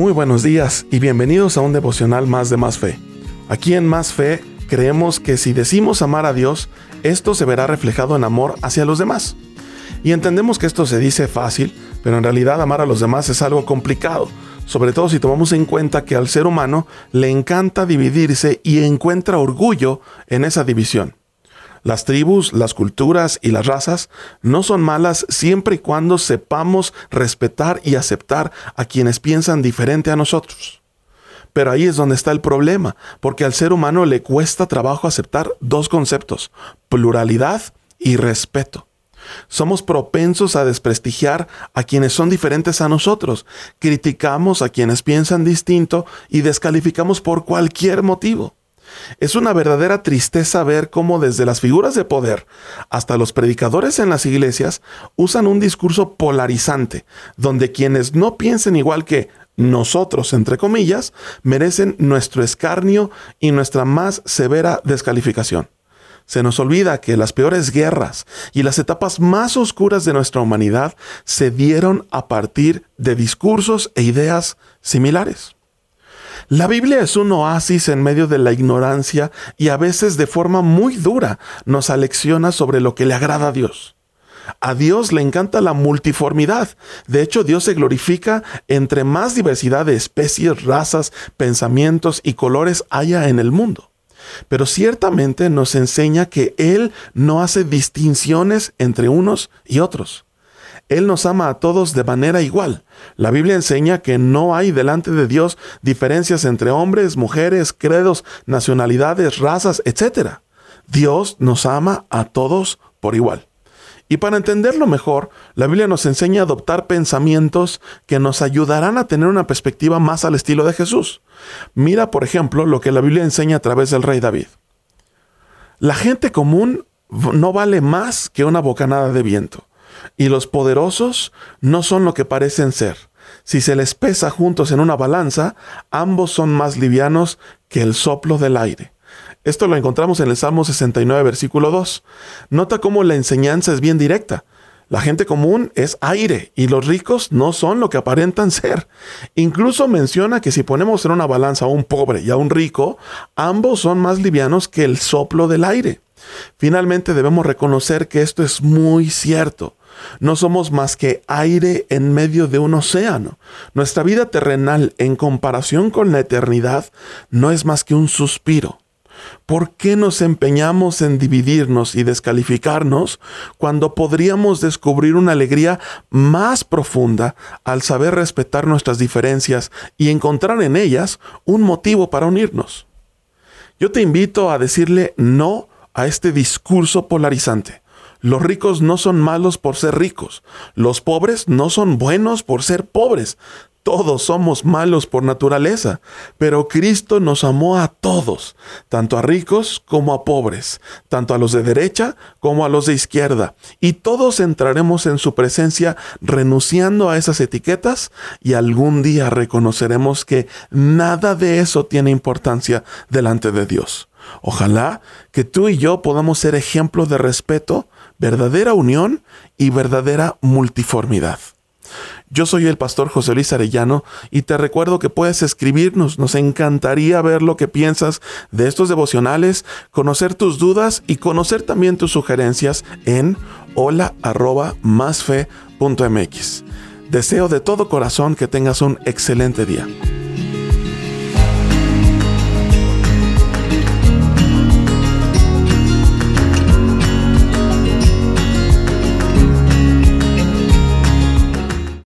Muy buenos días y bienvenidos a un devocional más de Más Fe. Aquí en Más Fe creemos que si decimos amar a Dios, esto se verá reflejado en amor hacia los demás. Y entendemos que esto se dice fácil, pero en realidad amar a los demás es algo complicado, sobre todo si tomamos en cuenta que al ser humano le encanta dividirse y encuentra orgullo en esa división. Las tribus, las culturas y las razas no son malas siempre y cuando sepamos respetar y aceptar a quienes piensan diferente a nosotros. Pero ahí es donde está el problema, porque al ser humano le cuesta trabajo aceptar dos conceptos, pluralidad y respeto. Somos propensos a desprestigiar a quienes son diferentes a nosotros, criticamos a quienes piensan distinto y descalificamos por cualquier motivo. Es una verdadera tristeza ver cómo desde las figuras de poder hasta los predicadores en las iglesias usan un discurso polarizante, donde quienes no piensen igual que nosotros, entre comillas, merecen nuestro escarnio y nuestra más severa descalificación. Se nos olvida que las peores guerras y las etapas más oscuras de nuestra humanidad se dieron a partir de discursos e ideas similares. La Biblia es un oasis en medio de la ignorancia y a veces de forma muy dura nos alecciona sobre lo que le agrada a Dios. A Dios le encanta la multiformidad. De hecho, Dios se glorifica entre más diversidad de especies, razas, pensamientos y colores haya en el mundo. Pero ciertamente nos enseña que Él no hace distinciones entre unos y otros. Él nos ama a todos de manera igual. La Biblia enseña que no hay delante de Dios diferencias entre hombres, mujeres, credos, nacionalidades, razas, etc. Dios nos ama a todos por igual. Y para entenderlo mejor, la Biblia nos enseña a adoptar pensamientos que nos ayudarán a tener una perspectiva más al estilo de Jesús. Mira, por ejemplo, lo que la Biblia enseña a través del rey David. La gente común no vale más que una bocanada de viento y los poderosos no son lo que parecen ser. Si se les pesa juntos en una balanza, ambos son más livianos que el soplo del aire. Esto lo encontramos en el Salmo 69, versículo 2. Nota cómo la enseñanza es bien directa. La gente común es aire y los ricos no son lo que aparentan ser. Incluso menciona que si ponemos en una balanza a un pobre y a un rico, ambos son más livianos que el soplo del aire. Finalmente debemos reconocer que esto es muy cierto. No somos más que aire en medio de un océano. Nuestra vida terrenal en comparación con la eternidad no es más que un suspiro. ¿Por qué nos empeñamos en dividirnos y descalificarnos cuando podríamos descubrir una alegría más profunda al saber respetar nuestras diferencias y encontrar en ellas un motivo para unirnos? Yo te invito a decirle no a este discurso polarizante. Los ricos no son malos por ser ricos. Los pobres no son buenos por ser pobres. Todos somos malos por naturaleza, pero Cristo nos amó a todos, tanto a ricos como a pobres, tanto a los de derecha como a los de izquierda, y todos entraremos en su presencia renunciando a esas etiquetas y algún día reconoceremos que nada de eso tiene importancia delante de Dios. Ojalá que tú y yo podamos ser ejemplos de respeto, verdadera unión y verdadera multiformidad. Yo soy el pastor José Luis Arellano y te recuerdo que puedes escribirnos. Nos encantaría ver lo que piensas de estos devocionales, conocer tus dudas y conocer también tus sugerencias en hola Deseo de todo corazón que tengas un excelente día.